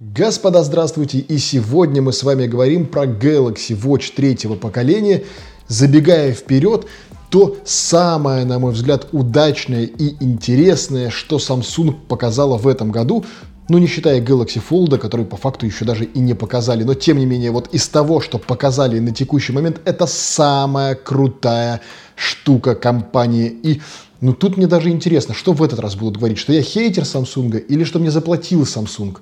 Господа, здравствуйте! И сегодня мы с вами говорим про Galaxy Watch третьего поколения. Забегая вперед, то самое, на мой взгляд, удачное и интересное, что Samsung показала в этом году, ну, не считая Galaxy Fold, который по факту еще даже и не показали. Но, тем не менее, вот из того, что показали на текущий момент, это самая крутая штука компании. И ну тут мне даже интересно, что в этот раз будут говорить, что я хейтер Samsung или что мне заплатил Samsung.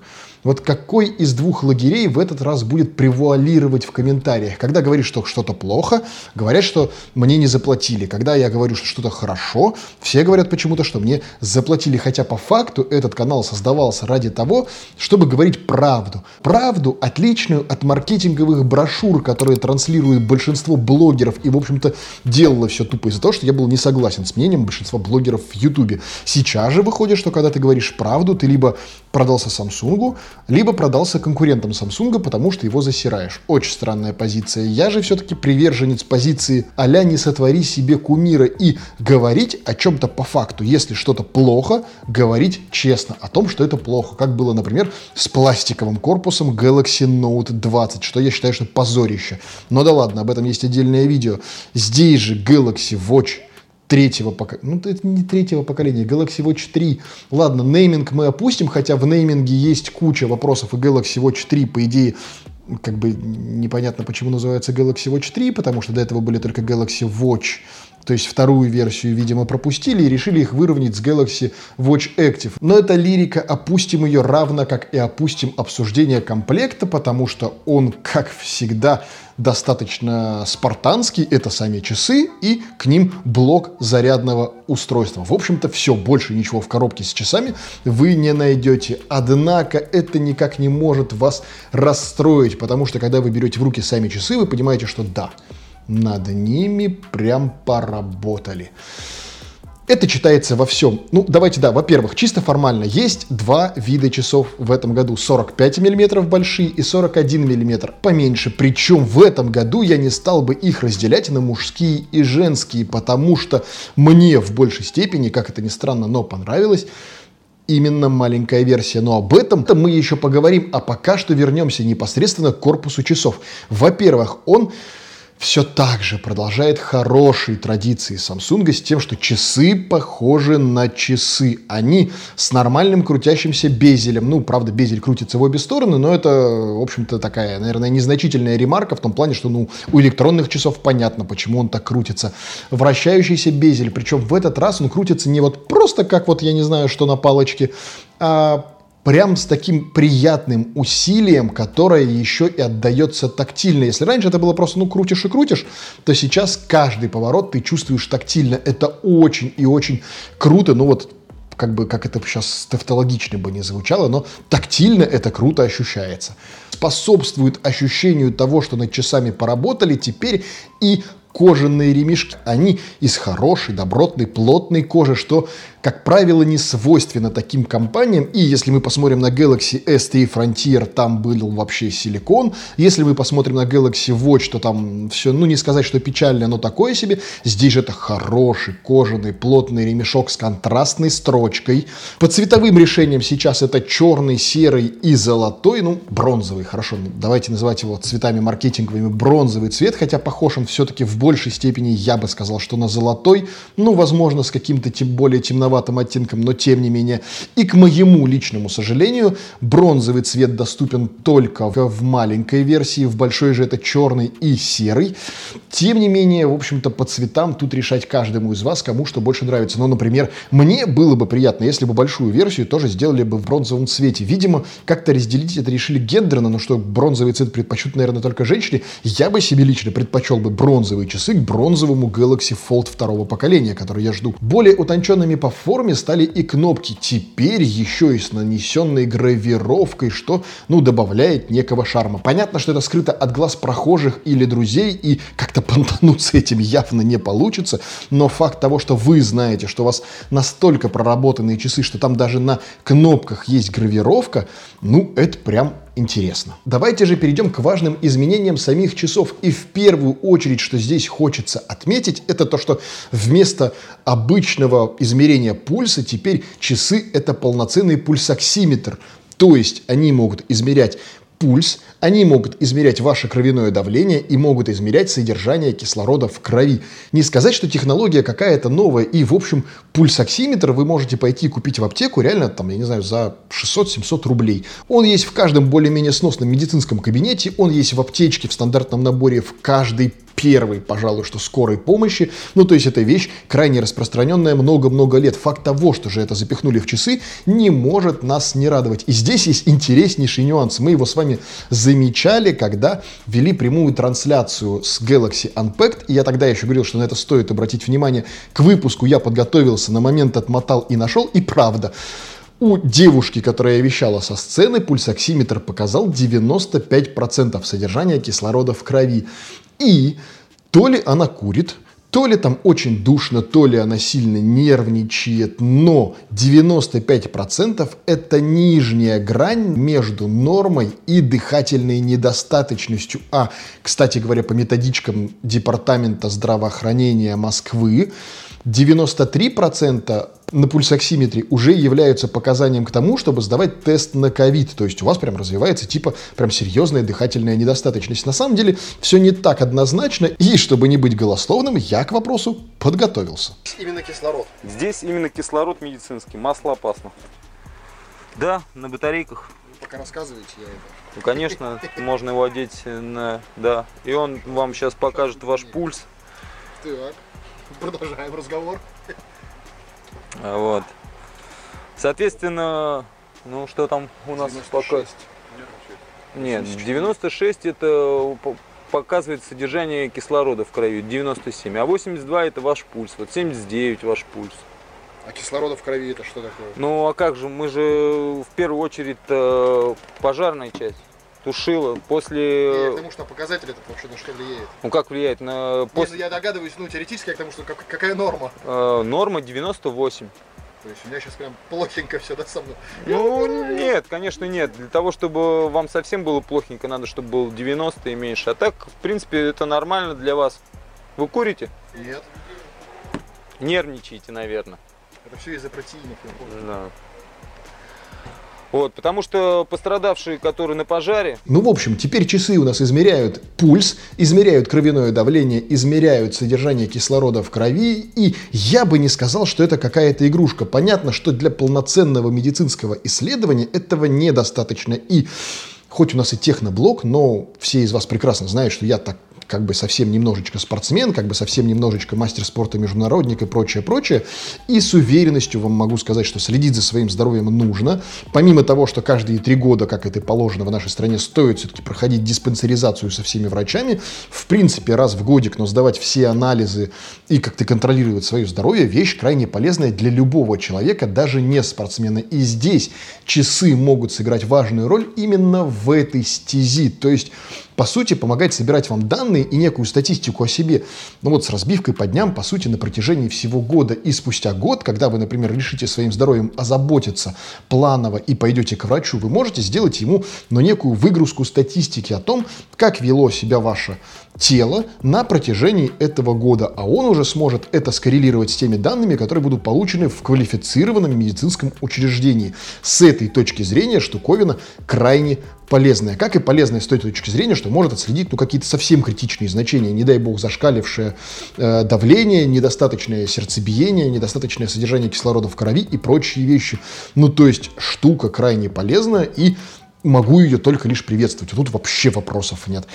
Вот какой из двух лагерей в этот раз будет превуалировать в комментариях? Когда говоришь, что что-то плохо, говорят, что мне не заплатили. Когда я говорю, что что-то хорошо, все говорят почему-то, что мне заплатили. Хотя по факту этот канал создавался ради того, чтобы говорить правду. Правду, отличную от маркетинговых брошюр, которые транслируют большинство блогеров и, в общем-то, делало все тупо из-за того, что я был не согласен с мнением большинства блогеров в Ютубе. Сейчас же выходит, что когда ты говоришь правду, ты либо продался Samsung, либо продался конкурентам Samsung, потому что его засираешь. Очень странная позиция. Я же все-таки приверженец позиции а-ля не сотвори себе кумира и говорить о чем-то по факту. Если что-то плохо, говорить честно о том, что это плохо. Как было, например, с пластиковым корпусом Galaxy Note 20, что я считаю, что позорище. Но да ладно, об этом есть отдельное видео. Здесь же Galaxy Watch третьего поколения. Ну, это не третьего поколения, Galaxy Watch 3. Ладно, нейминг мы опустим, хотя в нейминге есть куча вопросов, и Galaxy Watch 3, по идее, как бы непонятно, почему называется Galaxy Watch 3, потому что до этого были только Galaxy Watch то есть вторую версию, видимо, пропустили и решили их выровнять с Galaxy Watch Active. Но это лирика, опустим ее равно, как и опустим обсуждение комплекта, потому что он, как всегда, достаточно спартанский, это сами часы и к ним блок зарядного устройства. В общем-то, все, больше ничего в коробке с часами вы не найдете. Однако это никак не может вас расстроить, потому что когда вы берете в руки сами часы, вы понимаете, что да, над ними прям поработали. Это читается во всем. Ну, давайте, да, во-первых, чисто формально есть два вида часов в этом году. 45 мм большие и 41 мм поменьше. Причем в этом году я не стал бы их разделять на мужские и женские, потому что мне в большей степени, как это ни странно, но понравилось, именно маленькая версия. Но об этом мы еще поговорим, а пока что вернемся непосредственно к корпусу часов. Во-первых, он все так же продолжает хорошие традиции Samsung с тем, что часы похожи на часы. Они с нормальным крутящимся безелем. Ну, правда, безель крутится в обе стороны, но это, в общем-то, такая, наверное, незначительная ремарка в том плане, что ну, у электронных часов понятно, почему он так крутится. Вращающийся безель, причем в этот раз он крутится не вот просто как вот, я не знаю, что на палочке, а прям с таким приятным усилием, которое еще и отдается тактильно. Если раньше это было просто, ну, крутишь и крутишь, то сейчас каждый поворот ты чувствуешь тактильно. Это очень и очень круто. Ну, вот как бы, как это сейчас тавтологично бы не звучало, но тактильно это круто ощущается. Способствует ощущению того, что над часами поработали теперь и кожаные ремешки. Они из хорошей, добротной, плотной кожи, что как правило, не свойственно таким компаниям. И если мы посмотрим на Galaxy S3 Frontier, там был вообще силикон. Если мы посмотрим на Galaxy Watch, то там все, ну не сказать, что печально, но такое себе. Здесь же это хороший кожаный плотный ремешок с контрастной строчкой. По цветовым решениям сейчас это черный, серый и золотой, ну бронзовый, хорошо, давайте называть его цветами маркетинговыми бронзовый цвет, хотя похож он все-таки в большей степени, я бы сказал, что на золотой, ну возможно с каким-то тем более темноватым темноватым оттенком, но тем не менее. И к моему личному сожалению, бронзовый цвет доступен только в маленькой версии, в большой же это черный и серый. Тем не менее, в общем-то, по цветам тут решать каждому из вас, кому что больше нравится. Но, например, мне было бы приятно, если бы большую версию тоже сделали бы в бронзовом цвете. Видимо, как-то разделить это решили гендерно, но что бронзовый цвет предпочтут, наверное, только женщине. Я бы себе лично предпочел бы бронзовые часы к бронзовому Galaxy Fold второго поколения, который я жду. Более утонченными по форме стали и кнопки, теперь еще и с нанесенной гравировкой, что, ну, добавляет некого шарма. Понятно, что это скрыто от глаз прохожих или друзей, и как-то понтануться этим явно не получится, но факт того, что вы знаете, что у вас настолько проработанные часы, что там даже на кнопках есть гравировка, ну, это прям интересно. Давайте же перейдем к важным изменениям самих часов. И в первую очередь, что здесь хочется отметить, это то, что вместо обычного измерения пульса теперь часы это полноценный пульсоксиметр. То есть они могут измерять пульс, они могут измерять ваше кровяное давление и могут измерять содержание кислорода в крови. Не сказать, что технология какая-то новая, и, в общем, пульсоксиметр вы можете пойти купить в аптеку реально, там, я не знаю, за 600-700 рублей. Он есть в каждом более-менее сносном медицинском кабинете, он есть в аптечке в стандартном наборе в каждой первой, пожалуй, что скорой помощи. Ну, то есть, эта вещь крайне распространенная много-много лет. Факт того, что же это запихнули в часы, не может нас не радовать. И здесь есть интереснейший нюанс. Мы его с вами замечали, когда вели прямую трансляцию с Galaxy Unpacked. И я тогда еще говорил, что на это стоит обратить внимание. К выпуску я подготовился, на момент отмотал и нашел. И правда, у девушки, которая вещала со сцены, пульсоксиметр показал 95% содержания кислорода в крови. И то ли она курит, то ли там очень душно, то ли она сильно нервничает, но 95% это нижняя грань между нормой и дыхательной недостаточностью. А, кстати говоря, по методичкам Департамента здравоохранения Москвы, 93% на пульсоксиметре уже являются показанием к тому, чтобы сдавать тест на ковид. То есть у вас прям развивается типа прям серьезная дыхательная недостаточность. На самом деле все не так однозначно. И чтобы не быть голословным, я к вопросу подготовился. Именно кислород. Здесь именно кислород медицинский, масло опасно. Да, на батарейках. Вы пока рассказываете, я это. Ну, конечно, можно его одеть на... Да. И он вам сейчас покажет ваш пульс. Так, продолжаем разговор. А, Вот. Соответственно, ну что там у нас пока... Нет, 96 это по- показывает содержание кислорода в крови, 97. А 82 это ваш пульс, вот 79 ваш пульс. А кислорода в крови это что такое? Ну а как же, мы же в первую очередь э, пожарная часть. Тушила Я после... к тому, что показатель это вообще на что влияет. Ну как влияет на... После... я догадываюсь, ну, теоретически, я к тому, что как- какая норма. э, норма 98. То есть у меня сейчас прям плохенько все, да, со мной. Ну, нет, конечно, нет. Для того, чтобы вам совсем было плохенько, надо, чтобы было 90 и меньше. А так, в принципе, это нормально для вас. Вы курите? Нет, Нервничаете, наверное. это все из-за протеинов, я помню. Да. Вот, потому что пострадавшие, которые на пожаре, Ну, в общем, теперь часы у нас измеряют пульс, измеряют кровяное давление, измеряют содержание кислорода в крови. И я бы не сказал, что это какая-то игрушка. Понятно, что для полноценного медицинского исследования этого недостаточно. И хоть у нас и техноблог, но все из вас прекрасно знают, что я так как бы совсем немножечко спортсмен, как бы совсем немножечко мастер спорта, международник и прочее, прочее. И с уверенностью вам могу сказать, что следить за своим здоровьем нужно. Помимо того, что каждые три года, как это положено в нашей стране, стоит все-таки проходить диспансеризацию со всеми врачами. В принципе, раз в годик, но сдавать все анализы и как-то контролировать свое здоровье, вещь крайне полезная для любого человека, даже не спортсмена. И здесь часы могут сыграть важную роль именно в этой стези. То есть по сути, помогать собирать вам данные и некую статистику о себе. Ну вот с разбивкой по дням, по сути, на протяжении всего года. И спустя год, когда вы, например, решите своим здоровьем озаботиться планово и пойдете к врачу, вы можете сделать ему, но некую выгрузку статистики о том, как вело себя ваше тело на протяжении этого года, а он уже сможет это скоррелировать с теми данными, которые будут получены в квалифицированном медицинском учреждении. С этой точки зрения штуковина крайне полезная. Как и полезная с той точки зрения, что может отследить ну, какие-то совсем критичные значения, не дай бог зашкалившее э, давление, недостаточное сердцебиение, недостаточное содержание кислорода в крови и прочие вещи. Ну, то есть штука крайне полезная и могу ее только лишь приветствовать. Тут вообще вопросов нет.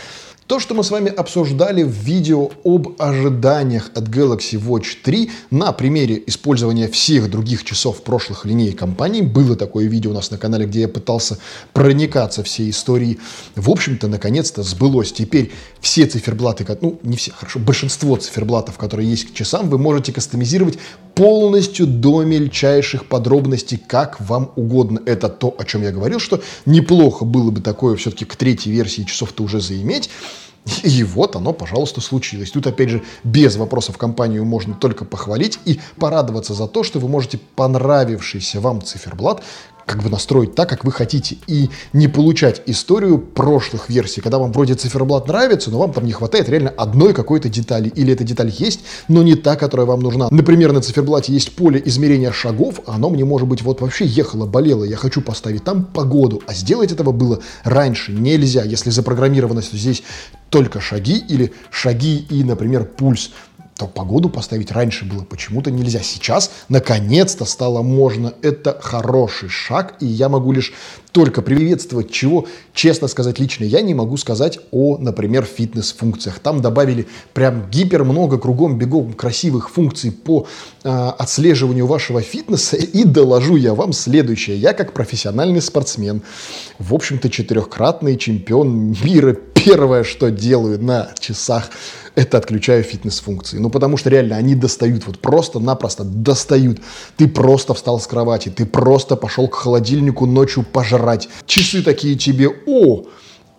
То, что мы с вами обсуждали в видео об ожиданиях от Galaxy Watch 3 на примере использования всех других часов прошлых линей компаний, было такое видео у нас на канале, где я пытался проникаться всей историей, в общем-то, наконец-то сбылось. Теперь все циферблаты, ну, не все, хорошо, большинство циферблатов, которые есть к часам, вы можете кастомизировать полностью до мельчайших подробностей, как вам угодно. Это то, о чем я говорил, что неплохо было бы такое все-таки к третьей версии часов-то уже заиметь. И вот оно, пожалуйста, случилось. Тут, опять же, без вопросов компанию можно только похвалить и порадоваться за то, что вы можете понравившийся вам циферблат как бы настроить так, как вы хотите, и не получать историю прошлых версий, когда вам вроде циферблат нравится, но вам там не хватает реально одной какой-то детали, или эта деталь есть, но не та, которая вам нужна. Например, на циферблате есть поле измерения шагов, а оно мне, может быть, вот вообще ехало, болело, я хочу поставить там погоду, а сделать этого было раньше нельзя, если запрограммировано здесь только шаги или шаги и, например, пульс то погоду поставить раньше было почему-то нельзя. Сейчас, наконец-то, стало можно. Это хороший шаг, и я могу лишь только приветствовать, чего, честно сказать, лично я не могу сказать о, например, фитнес-функциях. Там добавили прям гипер много кругом бегом красивых функций по отслеживанию вашего фитнеса. И доложу я вам следующее. Я как профессиональный спортсмен, в общем-то, четырехкратный чемпион мира, первое, что делаю на часах, это отключаю фитнес-функции. Ну, потому что реально они достают, вот просто-напросто достают. Ты просто встал с кровати, ты просто пошел к холодильнику ночью пожрать. Часы такие тебе, о,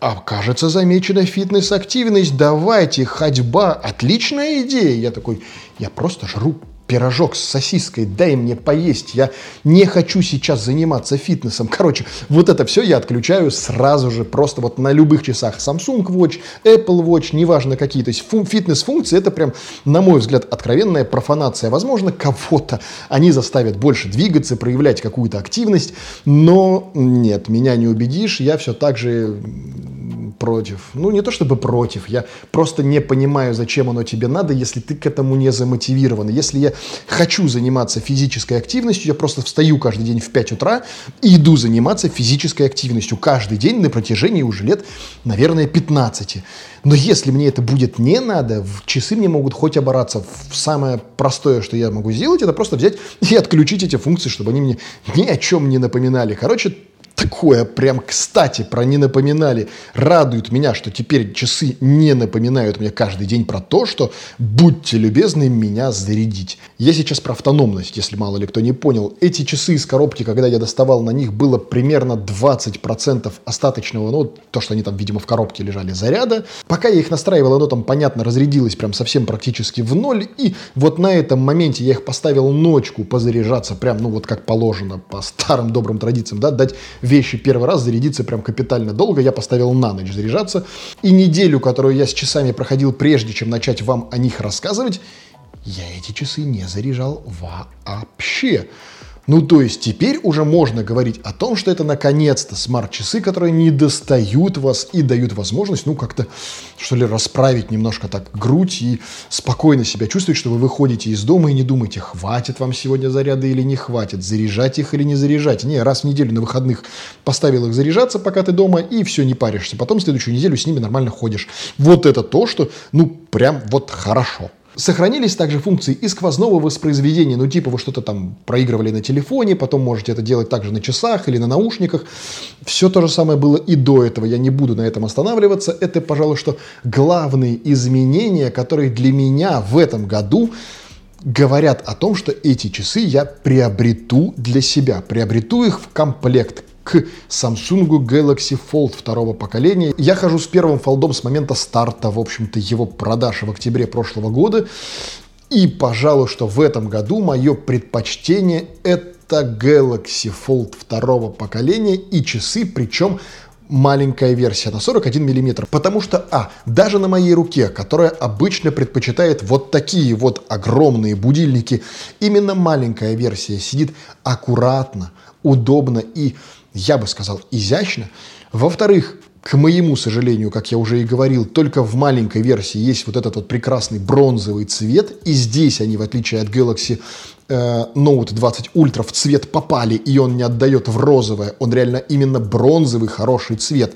а кажется, замечена фитнес-активность, давайте, ходьба, отличная идея. Я такой, я просто жру пирожок с сосиской, дай мне поесть, я не хочу сейчас заниматься фитнесом. Короче, вот это все я отключаю сразу же, просто вот на любых часах. Samsung Watch, Apple Watch, неважно какие. То есть фитнес-функции это прям, на мой взгляд, откровенная профанация. Возможно, кого-то они заставят больше двигаться, проявлять какую-то активность, но нет, меня не убедишь, я все так же против. Ну, не то чтобы против, я просто не понимаю, зачем оно тебе надо, если ты к этому не замотивирован. Если я хочу заниматься физической активностью, я просто встаю каждый день в 5 утра и иду заниматься физической активностью каждый день на протяжении уже лет, наверное, 15. Но если мне это будет не надо, часы мне могут хоть обораться. Самое простое, что я могу сделать, это просто взять и отключить эти функции, чтобы они мне ни о чем не напоминали. Короче, такое прям кстати про не напоминали. Радует меня, что теперь часы не напоминают мне каждый день про то, что будьте любезны меня зарядить. Я сейчас про автономность, если мало ли кто не понял. Эти часы из коробки, когда я доставал на них, было примерно 20% остаточного, ну, то, что они там, видимо, в коробке лежали, заряда. Пока я их настраивал, оно там, понятно, разрядилось прям совсем практически в ноль. И вот на этом моменте я их поставил ночку позаряжаться, прям, ну, вот как положено, по старым добрым традициям, да, дать вещи первый раз зарядиться прям капитально долго. Я поставил на ночь заряжаться. И неделю, которую я с часами проходил, прежде чем начать вам о них рассказывать, я эти часы не заряжал вообще. Ну, то есть теперь уже можно говорить о том, что это наконец-то смарт-часы, которые не достают вас и дают возможность, ну, как-то, что ли, расправить немножко так грудь и спокойно себя чувствовать, что вы выходите из дома и не думаете, хватит вам сегодня заряда или не хватит, заряжать их или не заряжать. Не, раз в неделю на выходных поставил их заряжаться, пока ты дома, и все, не паришься. Потом следующую неделю с ними нормально ходишь. Вот это то, что, ну, прям вот хорошо. Сохранились также функции и сквозного воспроизведения, ну типа вы что-то там проигрывали на телефоне, потом можете это делать также на часах или на наушниках. Все то же самое было и до этого, я не буду на этом останавливаться. Это, пожалуй, что главные изменения, которые для меня в этом году говорят о том, что эти часы я приобрету для себя, приобрету их в комплект к Samsung Galaxy Fold второго поколения. Я хожу с первым фолдом с момента старта, в общем-то, его продаж в октябре прошлого года. И, пожалуй, что в этом году мое предпочтение это Galaxy Fold второго поколения и часы, причем маленькая версия на 41 миллиметр, потому что, а, даже на моей руке, которая обычно предпочитает вот такие вот огромные будильники, именно маленькая версия сидит аккуратно, удобно и я бы сказал, изящно. Во-вторых, к моему сожалению, как я уже и говорил, только в маленькой версии есть вот этот вот прекрасный бронзовый цвет. И здесь они, в отличие от Galaxy э, Note 20 Ultra, в цвет попали, и он не отдает в розовое. Он реально именно бронзовый, хороший цвет.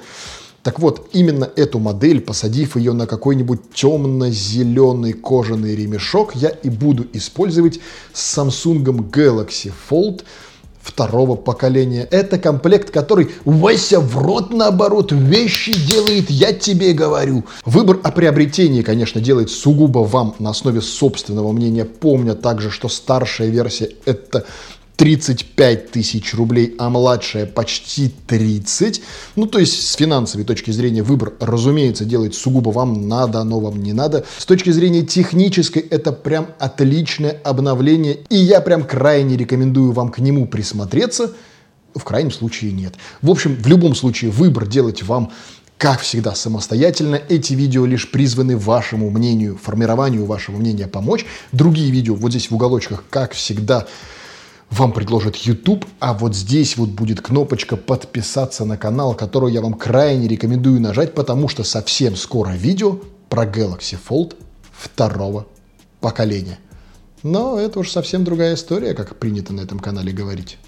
Так вот, именно эту модель, посадив ее на какой-нибудь темно-зеленый кожаный ремешок, я и буду использовать с Samsung Galaxy Fold – второго поколения. Это комплект, который Вася в рот наоборот вещи делает, я тебе говорю. Выбор о приобретении, конечно, делает сугубо вам на основе собственного мнения, помня также, что старшая версия это 35 тысяч рублей, а младшая почти 30. Ну, то есть, с финансовой точки зрения выбор, разумеется, делать сугубо вам надо, но вам не надо. С точки зрения технической, это прям отличное обновление, и я прям крайне рекомендую вам к нему присмотреться. в крайнем случае нет. В общем, в любом случае выбор делать вам как всегда, самостоятельно. Эти видео лишь призваны вашему мнению, формированию вашего мнения помочь. Другие видео вот здесь в уголочках, как всегда, вам предложит YouTube, а вот здесь вот будет кнопочка подписаться на канал, которую я вам крайне рекомендую нажать, потому что совсем скоро видео про Galaxy Fold второго поколения. Но это уж совсем другая история, как принято на этом канале говорить.